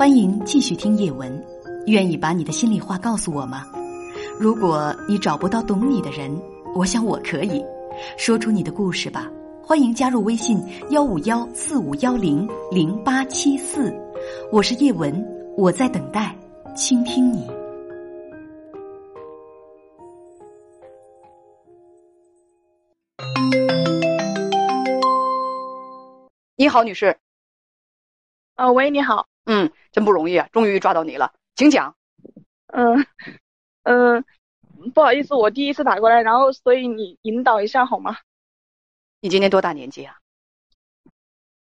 欢迎继续听叶文，愿意把你的心里话告诉我吗？如果你找不到懂你的人，我想我可以说出你的故事吧。欢迎加入微信幺五幺四五幺零零八七四，我是叶文，我在等待倾听你。你好，女士。啊，喂，你好。嗯，真不容易啊，终于抓到你了，请讲。嗯嗯，不好意思，我第一次打过来，然后所以你引导一下好吗？你今年多大年纪啊？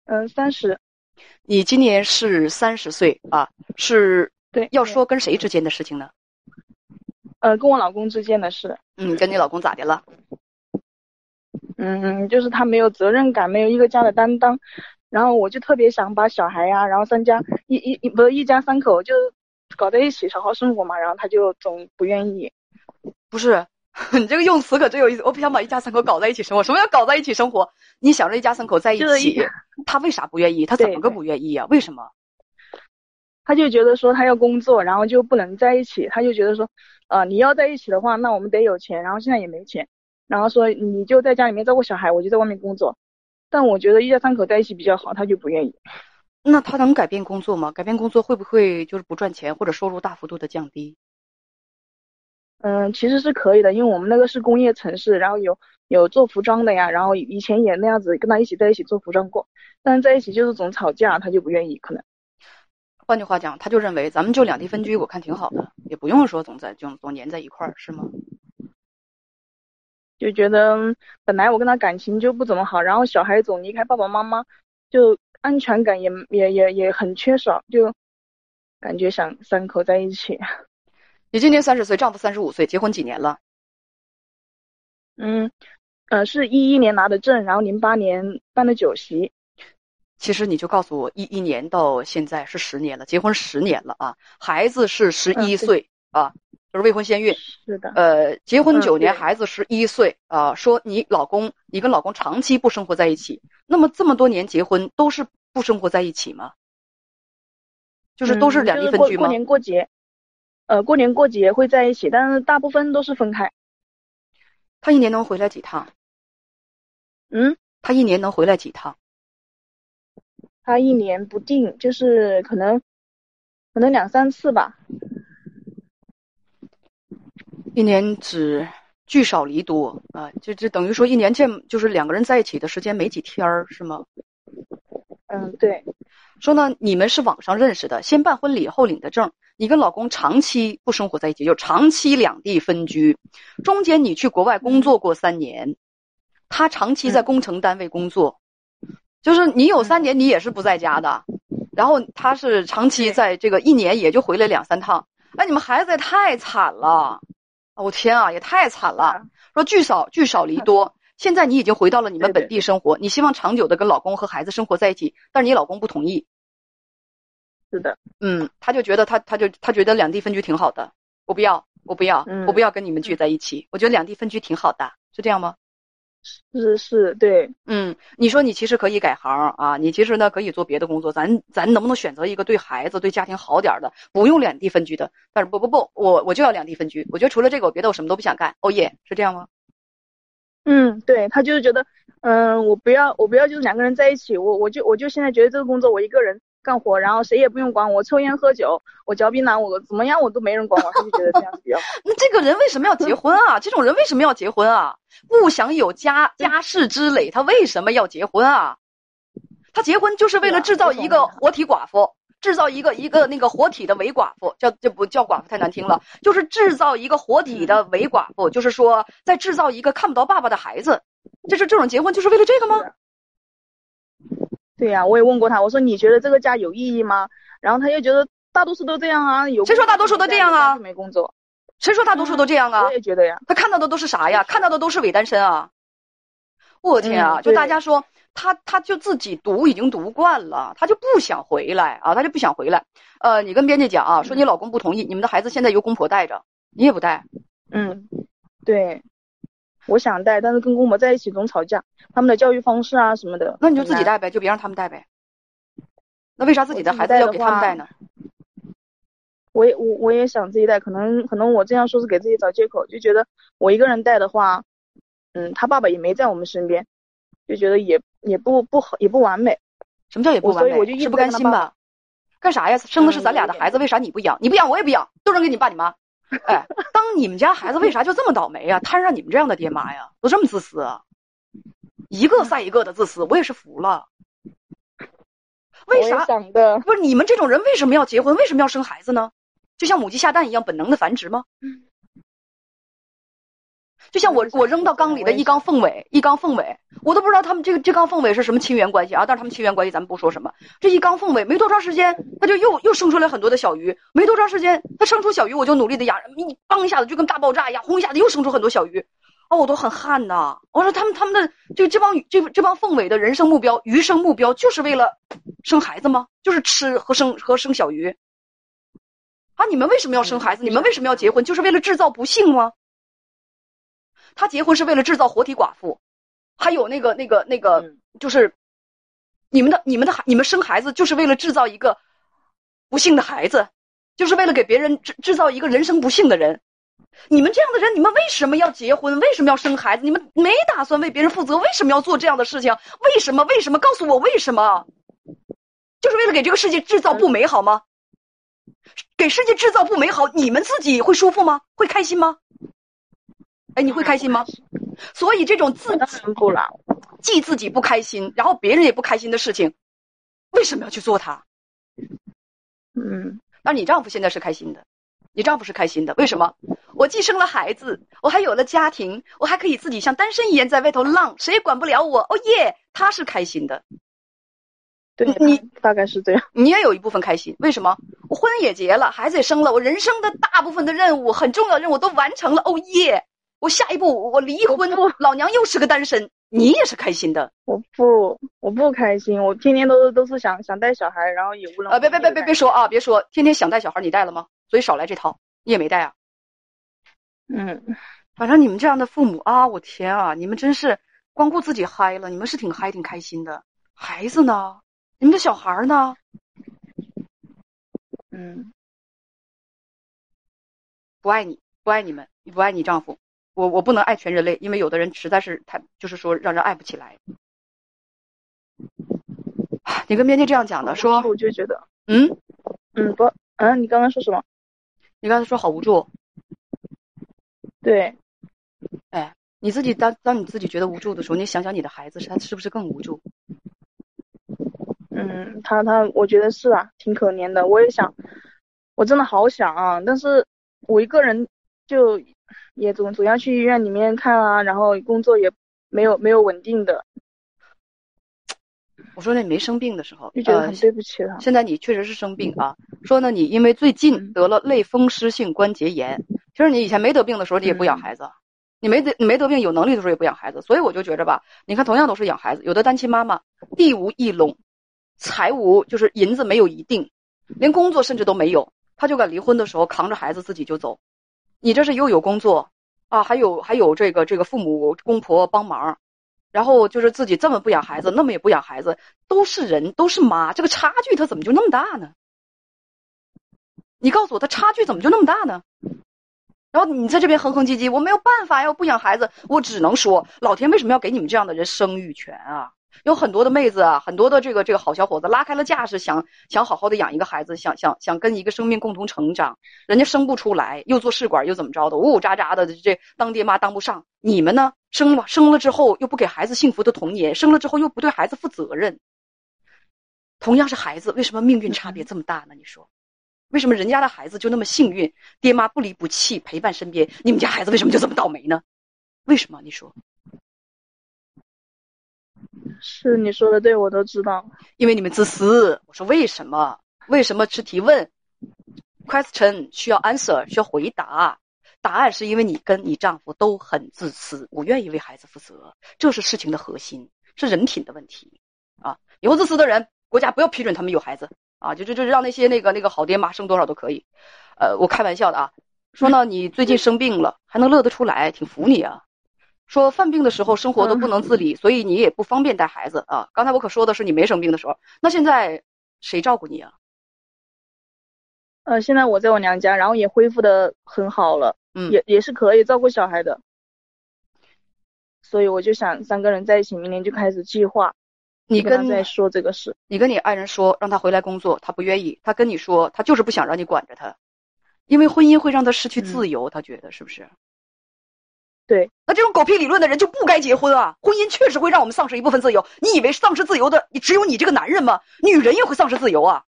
嗯，三十。你今年是三十岁啊？是。对。要说跟谁之间的事情呢？呃，跟我老公之间的事。嗯，跟你老公咋的了？嗯，就是他没有责任感，没有一个家的担当。然后我就特别想把小孩呀，然后三家一一一不是一家三口就搞在一起好好生活嘛。然后他就总不愿意。不是，你这个用词可真有意思。我不想把一家三口搞在一起生活。什么叫搞在一起生活？你想着一家三口在一起，他为啥不愿意？他怎么个不愿意啊？为什么？他就觉得说他要工作，然后就不能在一起。他就觉得说，呃，你要在一起的话，那我们得有钱。然后现在也没钱。然后说你就在家里面照顾小孩，我就在外面工作。但我觉得一家三口在一起比较好，他就不愿意。那他能改变工作吗？改变工作会不会就是不赚钱或者收入大幅度的降低？嗯，其实是可以的，因为我们那个是工业城市，然后有有做服装的呀，然后以前也那样子跟他一起在一起做服装过，但是在一起就是总吵架，他就不愿意。可能换句话讲，他就认为咱们就两地分居，我看挺好的，也不用说总在就总粘在一块儿，是吗？就觉得本来我跟他感情就不怎么好，然后小孩总离开爸爸妈妈，就安全感也也也也很缺少，就感觉想三口在一起。你今年三十岁，丈夫三十五岁，结婚几年了？嗯，呃，是一一年拿的证，然后零八年办的酒席。其实你就告诉我，一一年到现在是十年了，结婚十年了啊，孩子是十一岁啊。就是未婚先孕，是的。呃，结婚九年，孩子十一岁啊。说你老公，你跟老公长期不生活在一起，那么这么多年结婚都是不生活在一起吗？就是都是两地分居吗？过年过节，呃，过年过节会在一起，但是大部分都是分开。他一年能回来几趟？嗯，他一年能回来几趟？他一年不定，就是可能，可能两三次吧。一年只聚少离多啊，就就等于说一年见就是两个人在一起的时间没几天儿，是吗？嗯，对。说呢，你们是网上认识的，先办婚礼后领的证。你跟老公长期不生活在一起，就长期两地分居。中间你去国外工作过三年，他长期在工程单位工作，就是你有三年你也是不在家的，然后他是长期在这个一年也就回来两三趟。哎，你们孩子也太惨了。我天啊，也太惨了！说聚少聚少离多，现在你已经回到了你们本地生活，你希望长久的跟老公和孩子生活在一起，但是你老公不同意。是的，嗯，他就觉得他他就他觉得两地分居挺好的，我不要，我不要，我不要跟你们聚在一起，我觉得两地分居挺好的，是这样吗？是是，对，嗯，你说你其实可以改行啊，你其实呢可以做别的工作，咱咱能不能选择一个对孩子、对家庭好点的，不用两地分居的？但是不不不，我我就要两地分居，我觉得除了这个，我别的我什么都不想干。哦耶，是这样吗？嗯，对他就是觉得，嗯，我不要，我不要，就是两个人在一起，我我就我就现在觉得这个工作我一个人。干活，然后谁也不用管我，抽烟喝酒，我嚼槟榔，我怎么样我都没人管我，他就觉得这样子比较好。那这个人为什么要结婚啊？这种人为什么要结婚啊？不想有家家世之累，他为什么要结婚啊？他结婚就是为了制造一个活体寡妇，制造一个一个那个活体的伪寡妇，叫这不叫寡妇太难听了，就是制造一个活体的伪寡妇，就是说在制造一个看不到爸爸的孩子。这是这种结婚就是为了这个吗？对呀、我也问过他，我说你觉得这个家有意义吗？然后他又觉得大多数都这样啊，有谁说大多数都这样啊没工作，谁说大多数都这样啊我？也觉得呀。他看到的都是啥呀？看到的都是伪单身啊！我天啊！就大家说他，他就自己读已经读惯了，他就不想回来啊，他就不想回来。呃，你跟编辑讲啊，说你老公不同意，你们的孩子现在由公婆带着，你也不带，嗯，对，我想带，但是跟公婆在一起总吵架，他们的教育方式啊什么的。那你就自己。带呗，就别让他们带呗。那为啥自己的孩子要给他们带呢？我也我我也想自己带，可能可能我这样说是给自己找借口，就觉得我一个人带的话，嗯，他爸爸也没在我们身边，就觉得也也不不好，也不完美。什么叫也不完美？我所以我就一直不甘心吧？干啥呀？生的是咱俩的孩子，为啥你不养？你不养我也不养，都扔给你爸你妈。哎，当你们家孩子为啥就这么倒霉呀？摊上你们这样的爹妈呀，都这么自私啊？一个赛一个的自私，我也是服了。为啥？不是你们这种人为什么要结婚？为什么要生孩子呢？就像母鸡下蛋一样本能的繁殖吗？就像我我扔到缸里的一缸凤尾，一缸凤尾，我都不知道他们这个这缸凤尾是什么亲缘关系啊！但是他们亲缘关系咱们不说什么，这一缸凤尾没多长时间，它就又又生出来很多的小鱼，没多长时间，它生出小鱼，我就努力的养，你当一下子就跟大爆炸一样，轰一下子又生出很多小鱼，哦，我都很汗呐！我说他们他们的就这帮这这帮凤尾的人生目标，鱼生目标就是为了生孩子吗？就是吃和生和生小鱼啊！你们为什么要生孩子？你们为什么要结婚？就是为了制造不幸吗？他结婚是为了制造活体寡妇，还有那个那个那个，嗯就是你们的你们的孩你们生孩子就是为了制造一个不幸的孩子，就是为了给别人制制造一个人生不幸的人。你们这样的人，你们为什么要结婚？为什么要生孩子？你们没打算为别人负责，为什么要做这样的事情？为什么？为什么？告诉我为什么？就是为了给这个世界制造不美好吗？给世界制造不美好，你们自己会舒服吗？会开心吗？哎，你会开心吗？所以这种自己不了。既自己不开心，然后别人也不开心的事情，为什么要去做它？嗯，那你丈夫现在是开心的，你丈夫是开心的，为什么？我既生了孩子，我还有了家庭，我还可以自己像单身一样在外头浪，谁也管不了我。哦耶，他是开心的，对，你大概是这样。你也有一部分开心，为什么？我婚也结了，孩子也生了，我人生的大部分的任务、很重要的任务都完成了。哦耶，我下一步我离婚，老娘又是个单身，你也是开心的。我不，我不开心，我天天都都是想想带小孩，然后也无能呃，别别别别别说啊，别说，天天想带小孩，你带了吗？所以少来这套，你也没带啊。嗯，反正你们这样的父母啊，我天啊，你们真是光顾自己嗨了，你们是挺嗨挺开心的。孩子呢？你们的小孩呢？嗯，不爱你，不爱你们，你不爱你丈夫，我我不能爱全人类，因为有的人实在是太，就是说让人爱不起来。你跟编辑这样讲的，说，我就觉得，嗯，嗯，不，嗯，你刚刚说什么？你刚才说好无助，对，哎你自己当当你自己觉得无助的时候，你想想你的孩子，他是不是更无助？嗯，他他，我觉得是啊，挺可怜的。我也想，我真的好想啊，但是我一个人就也总总要去医院里面看啊，然后工作也没有没有稳定的，我说那你没生病的时候，呃就觉得很对不起他。现在你确实是生病啊，说呢，你因为最近嗯得了类风湿性关节炎，其实你以前没得病的时候，你也不养嗯孩子，你没得你没得病有能力的时候也不养孩子，所以我就觉着吧，你看同样都是养孩子，有的单亲妈妈地无一垄，财无就是银子没有一定，连工作甚至都没有，她就敢离婚的时候扛着孩子自己就走，你这是又有工作啊，还有还有这个这个父母公婆帮忙。然后就是自己这么不养孩子，那么也不养孩子，都是人，都是妈，这个差距它怎么就那么大呢？你告诉我，它差距怎么就那么大呢？然后你在这边哼哼唧唧，我没有办法呀，我不养孩子，我只能说，老天为什么要给你们这样的人生育权啊？有很多的妹子啊，很多的这个这个好小伙子拉开了架势，想想好好的养一个孩子，想想想跟一个生命共同成长，人家生不出来，又做试管又怎么着的，呜呜喳喳的，这当爹妈当不上。你们呢？生了生了之后又不给孩子幸福的童年，生了之后又不对孩子负责任。同样是孩子，为什么命运差别这么大呢？你说，为什么人家的孩子就那么幸运，爹妈不离不弃陪伴身边，你们家孩子为什么就这么倒霉呢？为什么？你说，是你说的对，我都知道。因为你们自私。我说为什么？为什么是提问？question 需要 answer 需要回答。答案是因为你跟你丈夫都很自私，不愿意为孩子负责，这是事情的核心，是人品的问题啊！以后自私的人，国家不要批准他们有孩子啊！就就就让那些那个那个好爹妈生多少都可以。呃，我开玩笑的啊，说呢，你最近生病了还能乐得出来，挺服你啊。说犯病的时候生活都不能自理，所以你也不方便带孩子啊。刚才我可说的是你没生病的时候，那现在谁照顾你啊？呃，现在我在我娘家，然后也恢复的很好了。嗯，也也是可以照顾小孩的，所以我就想三个人在一起，明年就开始计划。你跟在说这个事，你跟你爱人说让他回来工作，他不愿意。他跟你说他就是不想让你管着他，因为婚姻会让他失去自由，他觉得是不是？对。那这种狗屁理论的人就不该结婚啊！婚姻确实会让我们丧失一部分自由。你以为丧失自由的你只有你这个男人吗？女人也会丧失自由啊！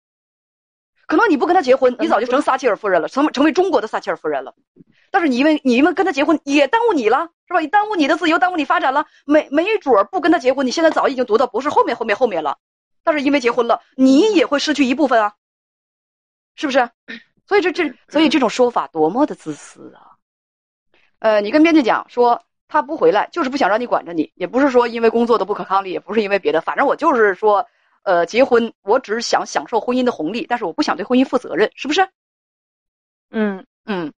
可能你不跟他结婚，你早就成撒切尔夫人了，成成为中国的撒切尔夫人了。但是你因为你因为跟他结婚也耽误你了，是吧？你耽误你的自由，耽误你发展了。没没准儿不跟他结婚，你现在早已经读到博士后面后面后面了。但是因为结婚了，你也会失去一部分啊，是不是？所以这这所以这种说法多么的自私啊！呃，你跟编辑讲说他不回来，就是不想让你管着你，也不是说因为工作的不可抗力，也不是因为别的，反正我就是说，呃，结婚我只是想享受婚姻的红利，但是我不想对婚姻负责任，是不是？嗯嗯。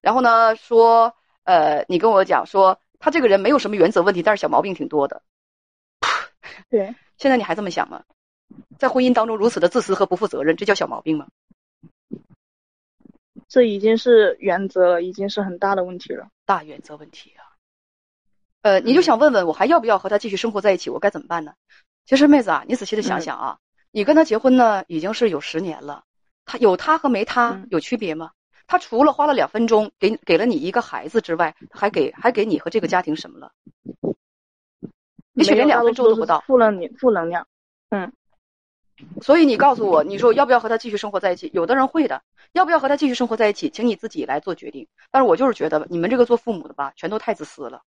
然后呢，说，呃，你跟我讲说，他这个人没有什么原则问题，但是小毛病挺多的。对，现在你还这么想吗？在婚姻当中如此的自私和不负责任，这叫小毛病吗？这已经是原则了，已经是很大的问题了，大原则问题啊。呃，你就想问问我还要不要和他继续生活在一起？我该怎么办呢？其实妹子啊，你仔细的想想啊，你跟他结婚呢，已经是有十年了，他有他和没他有区别吗？他除了花了两分钟给给了你一个孩子之外，还给还给你和这个家庭什么了？也许连两分钟都不到。负能负能量，嗯。所以你告诉我，你说要不要和他继续生活在一起？有的人会的，要不要和他继续生活在一起，请你自己来做决定。但是我就是觉得你们这个做父母的吧，全都太自私了。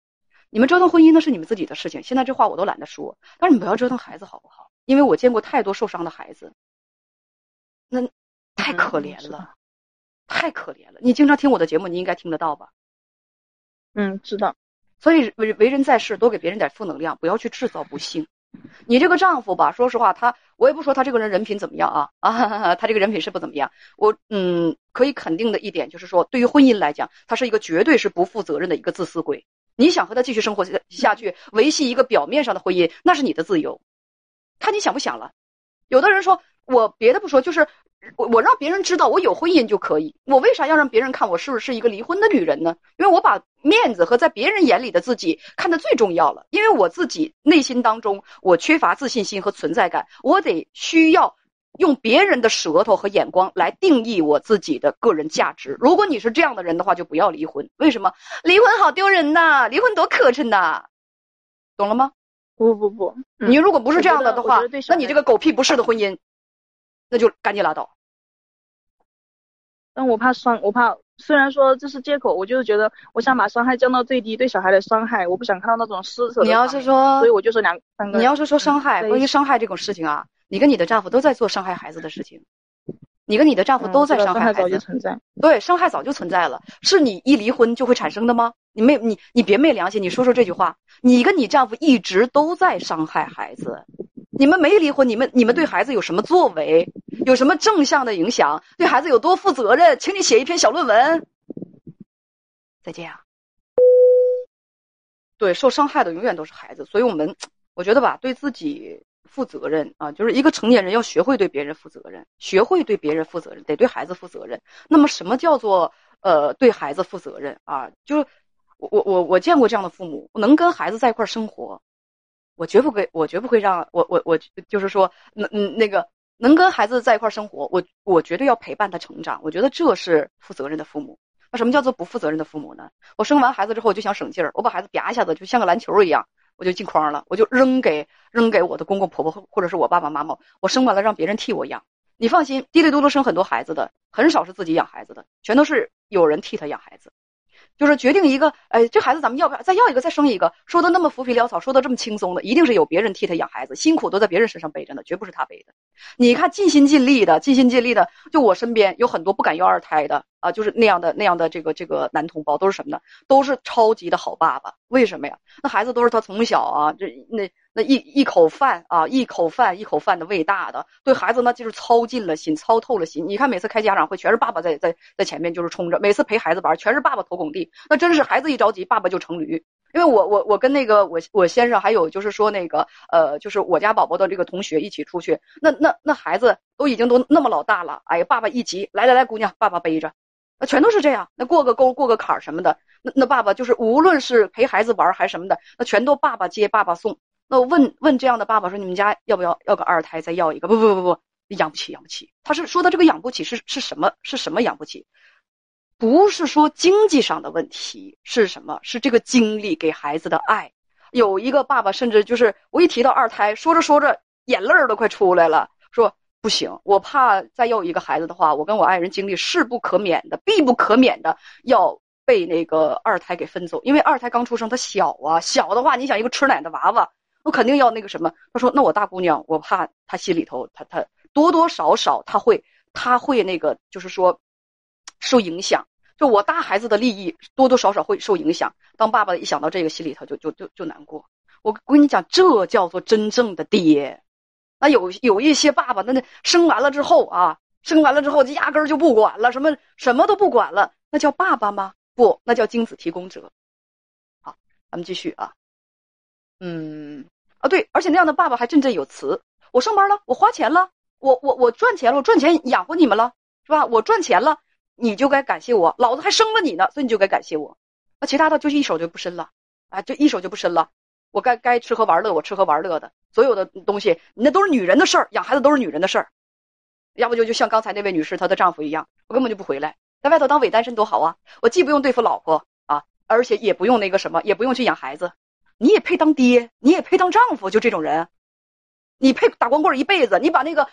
你们折腾婚姻那是你们自己的事情，现在这话我都懒得说。但是你不要折腾孩子好不好？因为我见过太多受伤的孩子，那太可怜了。太可怜了！你经常听我的节目，你应该听得到吧？嗯，知道。所以为为人在世，多给别人点负能量，不要去制造不幸。你这个丈夫吧，说实话，他我也不说他这个人人品怎么样啊啊，他这个人品是不怎么样。我嗯，可以肯定的一点就是说，对于婚姻来讲，他是一个绝对是不负责任的一个自私鬼。你想和他继续生活下去，维系一个表面上的婚姻，那是你的自由，看你想不想了。有的人说，我别的不说，就是。我我让别人知道我有婚姻就可以，我为啥要让别人看我是不是一个离婚的女人呢？因为我把面子和在别人眼里的自己看得最重要了。因为我自己内心当中我缺乏自信心和存在感，我得需要用别人的舌头和眼光来定义我自己的个人价值。如果你是这样的人的话，就不要离婚。为什么？离婚好丢人呐！离婚多磕碜呐！懂了吗？不不不，你如果不是这样的的话，那你这个狗屁不是的婚姻。那就赶紧拉倒。但我怕伤，我怕虽然说这是借口，我就是觉得我想把伤害降到最低，对小孩的伤害，我不想看到那种施舍。你要是说，所以我就说两三个。你要是说伤害，关于伤害这种事情啊，你跟你的丈夫都在做伤害孩子的事情，你跟你的丈夫都在伤害孩子。早就存在。对，伤害早就存在了，是你一离婚就会产生的吗？你没你你别昧良心，你说说这句话，你跟你丈夫一直都在伤害孩子。你们没离婚，你们你们对孩子有什么作为？有什么正向的影响？对孩子有多负责任？请你写一篇小论文。再见啊！对，受伤害的永远都是孩子，所以我们我觉得吧，对自己负责任啊，就是一个成年人要学会对别人负责任，学会对别人负责任，得对孩子负责任。那么，什么叫做呃对孩子负责任啊？就我我我我见过这样的父母，能跟孩子在一块生活。我绝不会，我绝不会让我我我就是说，那嗯，那个能跟孩子在一块生活，我我绝对要陪伴他成长。我觉得这是负责任的父母。那什么叫做不负责任的父母呢？我生完孩子之后，就想省劲儿，我把孩子啪一下子就像个篮球一样，我就进筐了，我就扔给扔给我的公公婆婆或者是我爸爸妈妈。我生完了让别人替我养。你放心，滴里嘟嘟生很多孩子的，很少是自己养孩子的，全都是有人替他养孩子。就是决定一个，哎，这孩子咱们要不要再要一个，再生一个？说的那么浮皮潦草，说的这么轻松的，一定是有别人替他养孩子，辛苦都在别人身上背着呢，绝不是他背的。你看，尽心尽力的，尽心尽力的，就我身边有很多不敢要二胎的啊，就是那样的那样的这个这个男同胞，都是什么呢？都是超级的好爸爸。为什么呀？那孩子都是他从小啊，这那那一一口饭啊，一口饭一口饭的喂大的，对孩子那就是操尽了心，操透了心。你看每次开家长会，全是爸爸在在在前面就是冲着，每次陪孩子玩，全是爸爸头拱地。那真是孩子一着急，爸爸就成驴。因为我我我跟那个我我先生还有就是说那个呃就是我家宝宝的这个同学一起出去，那那那孩子都已经都那么老大了，哎呀，爸爸一急，来来来，姑娘，爸爸背着，那全都是这样。那过个沟过个坎儿什么的，那那爸爸就是无论是陪孩子玩还是什么的，那全都爸爸接爸爸送。那问问这样的爸爸说，你们家要不要要个二胎再要一个？不不不不不，养不起养不起。他是说的这个养不起是是什么是什么养不起？不是说经济上的问题是什么？是这个精力给孩子的爱。有一个爸爸甚至就是我一提到二胎，说着说着眼泪儿都快出来了，说不行，我怕再要一个孩子的话，我跟我爱人精力势不可免的、必不可免的要被那个二胎给分走。因为二胎刚出生，他小啊，小的话，你想一个吃奶的娃娃，我肯定要那个什么。他说：“那我大姑娘，我怕她心里头，她她多多少少她会，她会那个，就是说。”受影响，就我大孩子的利益多多少少会受影响。当爸爸一想到这个，心里头就就就就难过。我我跟你讲，这叫做真正的爹。那有有一些爸爸，那那生完了之后啊，生完了之后就压根儿就不管了，什么什么都不管了，那叫爸爸吗？不，那叫精子提供者。好，咱们继续啊。嗯啊，对，而且那样的爸爸还振振有词。我上班了，我花钱了，我我我赚钱了，我赚钱养活你们了，是吧？我赚钱了。你就该感谢我，老子还生了你呢，所以你就该感谢我。那其他的就一手就不伸了，啊，就一手就不伸了。我该该吃喝玩乐，我吃喝玩乐的，所有的东西，那都是女人的事儿，养孩子都是女人的事儿。要不就就像刚才那位女士她的丈夫一样，我根本就不回来，在外头当伪单身多好啊！我既不用对付老婆啊，而且也不用那个什么，也不用去养孩子。你也配当爹？你也配当丈夫？就这种人。你配打光棍一辈子？你把那个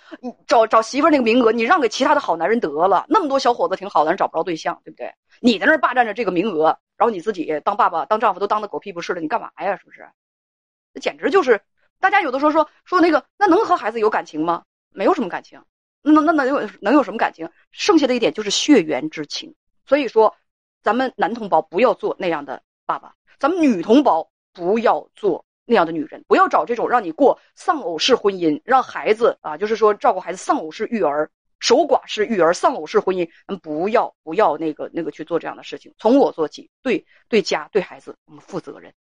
找找媳妇那个名额，你让给其他的好男人得了。那么多小伙子挺好的，人找不着对象，对不对？你在那霸占着这个名额，然后你自己当爸爸、当丈夫都当的狗屁不是的，你干嘛呀？是不是？那简直就是，大家有的时候说说那个，那能和孩子有感情吗？没有什么感情，那那那能有能有什么感情？剩下的一点就是血缘之情。所以说，咱们男同胞不要做那样的爸爸，咱们女同胞不要做。那样的女人，不要找这种让你过丧偶式婚姻，让孩子啊，就是说照顾孩子丧偶式育儿、守寡式育儿、丧偶式婚姻，嗯，不要不要那个那个去做这样的事情。从我做起，对对家对孩子，我们负责任。